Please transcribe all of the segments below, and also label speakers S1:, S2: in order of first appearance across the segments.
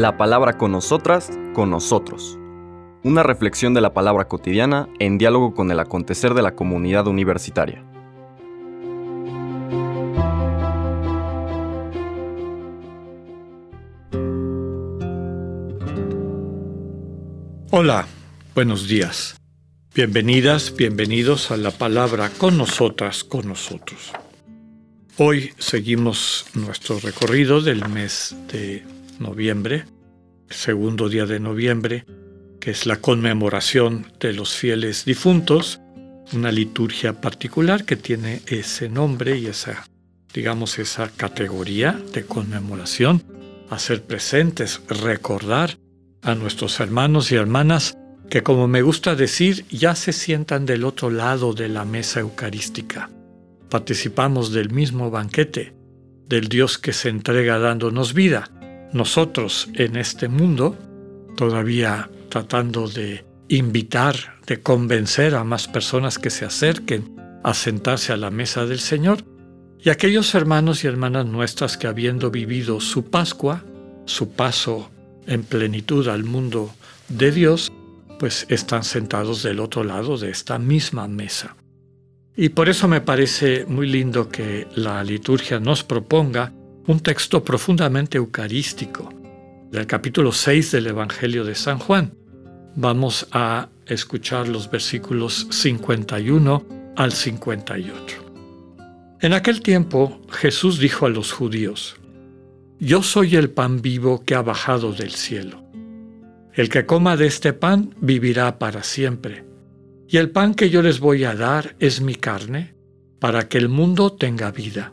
S1: La palabra con nosotras, con nosotros. Una reflexión de la palabra cotidiana en diálogo con el acontecer de la comunidad universitaria.
S2: Hola, buenos días. Bienvenidas, bienvenidos a la palabra con nosotras, con nosotros. Hoy seguimos nuestro recorrido del mes de noviembre, segundo día de noviembre, que es la conmemoración de los fieles difuntos, una liturgia particular que tiene ese nombre y esa, digamos, esa categoría de conmemoración, hacer presentes, recordar a nuestros hermanos y hermanas que, como me gusta decir, ya se sientan del otro lado de la mesa eucarística. Participamos del mismo banquete, del Dios que se entrega dándonos vida. Nosotros en este mundo, todavía tratando de invitar, de convencer a más personas que se acerquen a sentarse a la mesa del Señor, y aquellos hermanos y hermanas nuestras que habiendo vivido su Pascua, su paso en plenitud al mundo de Dios, pues están sentados del otro lado de esta misma mesa. Y por eso me parece muy lindo que la liturgia nos proponga un texto profundamente eucarístico del capítulo 6 del Evangelio de San Juan. Vamos a escuchar los versículos 51 al 58. En aquel tiempo Jesús dijo a los judíos, Yo soy el pan vivo que ha bajado del cielo. El que coma de este pan vivirá para siempre. Y el pan que yo les voy a dar es mi carne, para que el mundo tenga vida.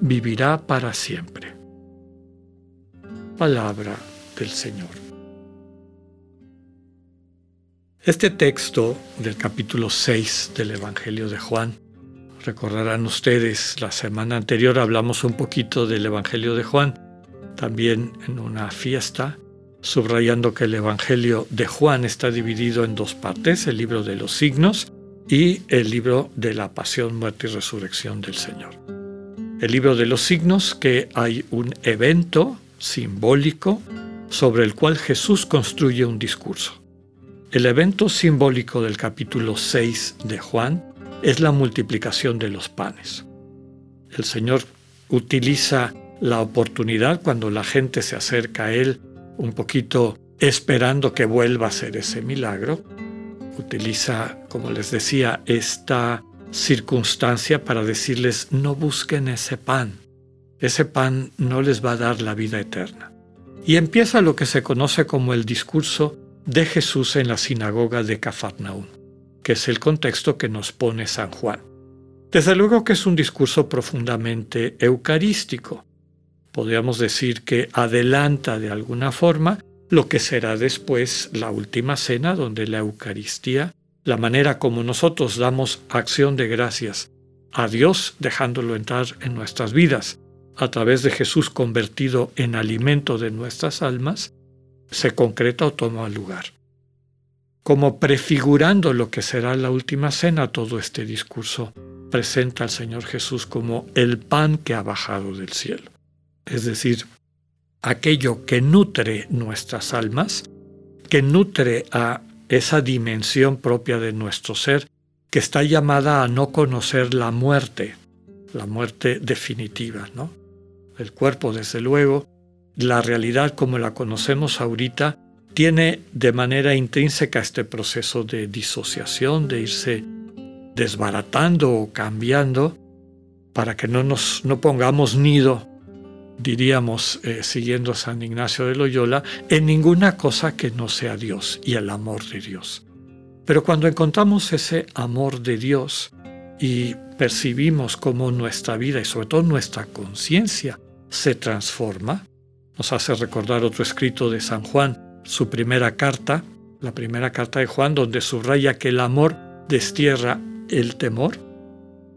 S2: vivirá para siempre. Palabra del Señor. Este texto del capítulo 6 del Evangelio de Juan, recordarán ustedes, la semana anterior hablamos un poquito del Evangelio de Juan, también en una fiesta, subrayando que el Evangelio de Juan está dividido en dos partes, el libro de los signos y el libro de la pasión, muerte y resurrección del Señor. El libro de los signos, que hay un evento simbólico sobre el cual Jesús construye un discurso. El evento simbólico del capítulo 6 de Juan es la multiplicación de los panes. El Señor utiliza la oportunidad cuando la gente se acerca a Él un poquito esperando que vuelva a ser ese milagro, utiliza, como les decía, esta circunstancia para decirles no busquen ese pan. Ese pan no les va a dar la vida eterna. Y empieza lo que se conoce como el discurso de Jesús en la sinagoga de Cafarnaúm, que es el contexto que nos pone San Juan. Desde luego que es un discurso profundamente eucarístico, podríamos decir que adelanta de alguna forma lo que será después la última cena, donde la Eucaristía, la manera como nosotros damos acción de gracias a Dios, dejándolo entrar en nuestras vidas, a través de Jesús convertido en alimento de nuestras almas, se concreta o toma lugar. Como prefigurando lo que será la última cena, todo este discurso presenta al Señor Jesús como el pan que ha bajado del cielo es decir, aquello que nutre nuestras almas, que nutre a esa dimensión propia de nuestro ser, que está llamada a no conocer la muerte, la muerte definitiva, ¿no? El cuerpo, desde luego, la realidad como la conocemos ahorita, tiene de manera intrínseca este proceso de disociación, de irse desbaratando o cambiando para que no nos no pongamos nido, diríamos, eh, siguiendo a San Ignacio de Loyola, en ninguna cosa que no sea Dios y el amor de Dios. Pero cuando encontramos ese amor de Dios y percibimos cómo nuestra vida y sobre todo nuestra conciencia se transforma, nos hace recordar otro escrito de San Juan, su primera carta, la primera carta de Juan, donde subraya que el amor destierra el temor.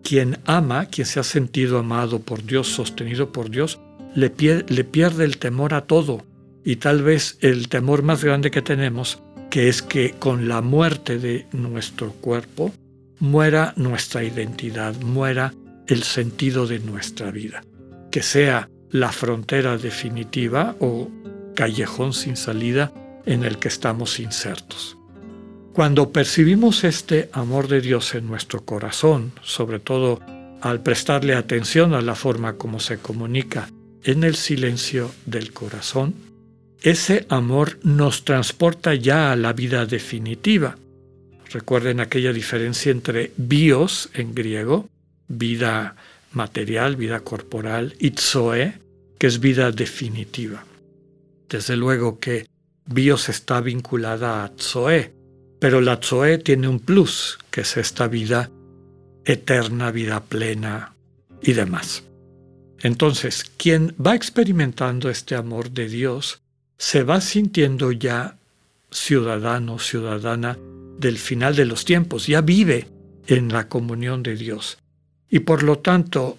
S2: Quien ama, quien se ha sentido amado por Dios, sostenido por Dios, le, pierde el temor a todo. Y tal vez el temor más grande que tenemos, que es que con la muerte de nuestro cuerpo, muera nuestra identidad, muera el sentido de nuestra vida. Que sea la frontera definitiva o callejón sin salida en el que estamos insertos. Cuando percibimos este amor de Dios en nuestro corazón, sobre todo al prestarle atención a la forma como se comunica en el silencio del corazón, ese amor nos transporta ya a la vida definitiva. Recuerden aquella diferencia entre bios en griego, vida material, vida corporal, y zoe, que es vida definitiva. Desde luego que bios está vinculada a zoe, pero la zoe tiene un plus, que es esta vida eterna, vida plena y demás. Entonces, quien va experimentando este amor de Dios se va sintiendo ya ciudadano, ciudadana del final de los tiempos, ya vive en la comunión de Dios. Y por lo tanto,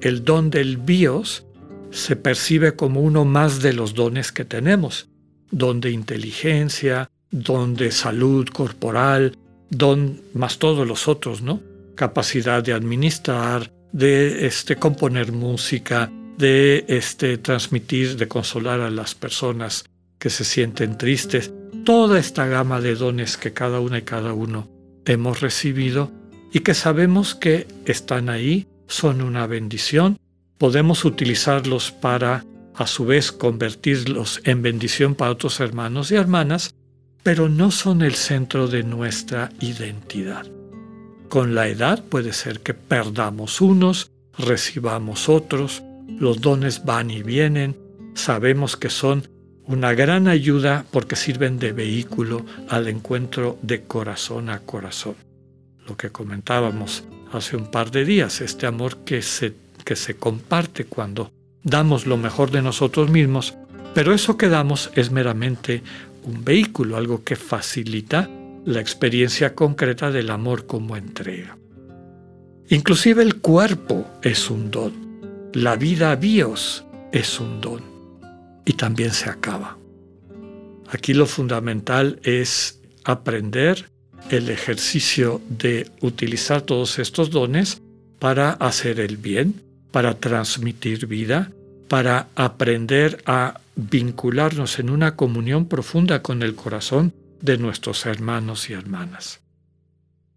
S2: el don del bios se percibe como uno más de los dones que tenemos, don de inteligencia, don de salud corporal, don más todos los otros, ¿no? Capacidad de administrar, de este, componer música, de este, transmitir, de consolar a las personas que se sienten tristes. Toda esta gama de dones que cada una y cada uno hemos recibido y que sabemos que están ahí, son una bendición, podemos utilizarlos para a su vez convertirlos en bendición para otros hermanos y hermanas, pero no son el centro de nuestra identidad. Con la edad puede ser que perdamos unos, recibamos otros, los dones van y vienen, sabemos que son una gran ayuda porque sirven de vehículo al encuentro de corazón a corazón. Lo que comentábamos hace un par de días, este amor que se, que se comparte cuando damos lo mejor de nosotros mismos, pero eso que damos es meramente un vehículo, algo que facilita la experiencia concreta del amor como entrega. Inclusive el cuerpo es un don, la vida bios es un don y también se acaba. Aquí lo fundamental es aprender el ejercicio de utilizar todos estos dones para hacer el bien, para transmitir vida, para aprender a vincularnos en una comunión profunda con el corazón de nuestros hermanos y hermanas.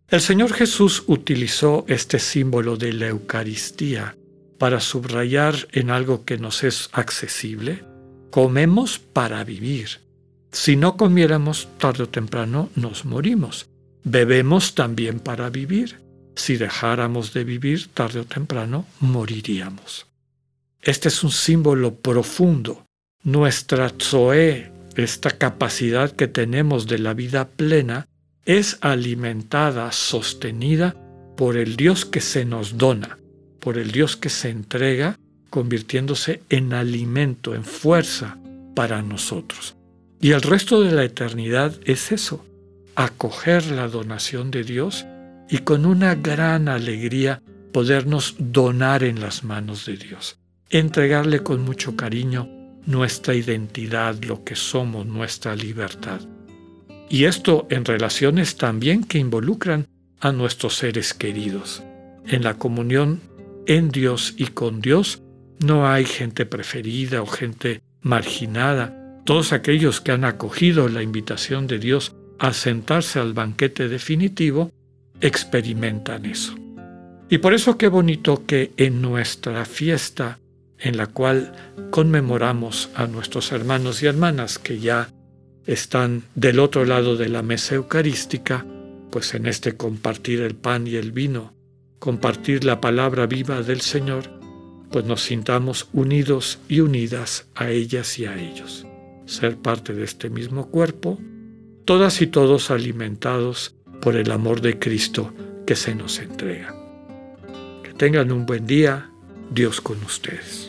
S2: El Señor Jesús utilizó este símbolo de la Eucaristía para subrayar en algo que nos es accesible. Comemos para vivir. Si no comiéramos, tarde o temprano nos morimos. Bebemos también para vivir. Si dejáramos de vivir, tarde o temprano moriríamos. Este es un símbolo profundo. Nuestra Zoe, esta capacidad que tenemos de la vida plena es alimentada, sostenida por el Dios que se nos dona, por el Dios que se entrega, convirtiéndose en alimento, en fuerza para nosotros. Y el resto de la eternidad es eso, acoger la donación de Dios y con una gran alegría podernos donar en las manos de Dios, entregarle con mucho cariño nuestra identidad, lo que somos, nuestra libertad. Y esto en relaciones también que involucran a nuestros seres queridos. En la comunión en Dios y con Dios no hay gente preferida o gente marginada. Todos aquellos que han acogido la invitación de Dios a sentarse al banquete definitivo experimentan eso. Y por eso qué bonito que en nuestra fiesta en la cual conmemoramos a nuestros hermanos y hermanas que ya están del otro lado de la mesa eucarística, pues en este compartir el pan y el vino, compartir la palabra viva del Señor, pues nos sintamos unidos y unidas a ellas y a ellos. Ser parte de este mismo cuerpo, todas y todos alimentados por el amor de Cristo que se nos entrega. Que tengan un buen día, Dios con ustedes.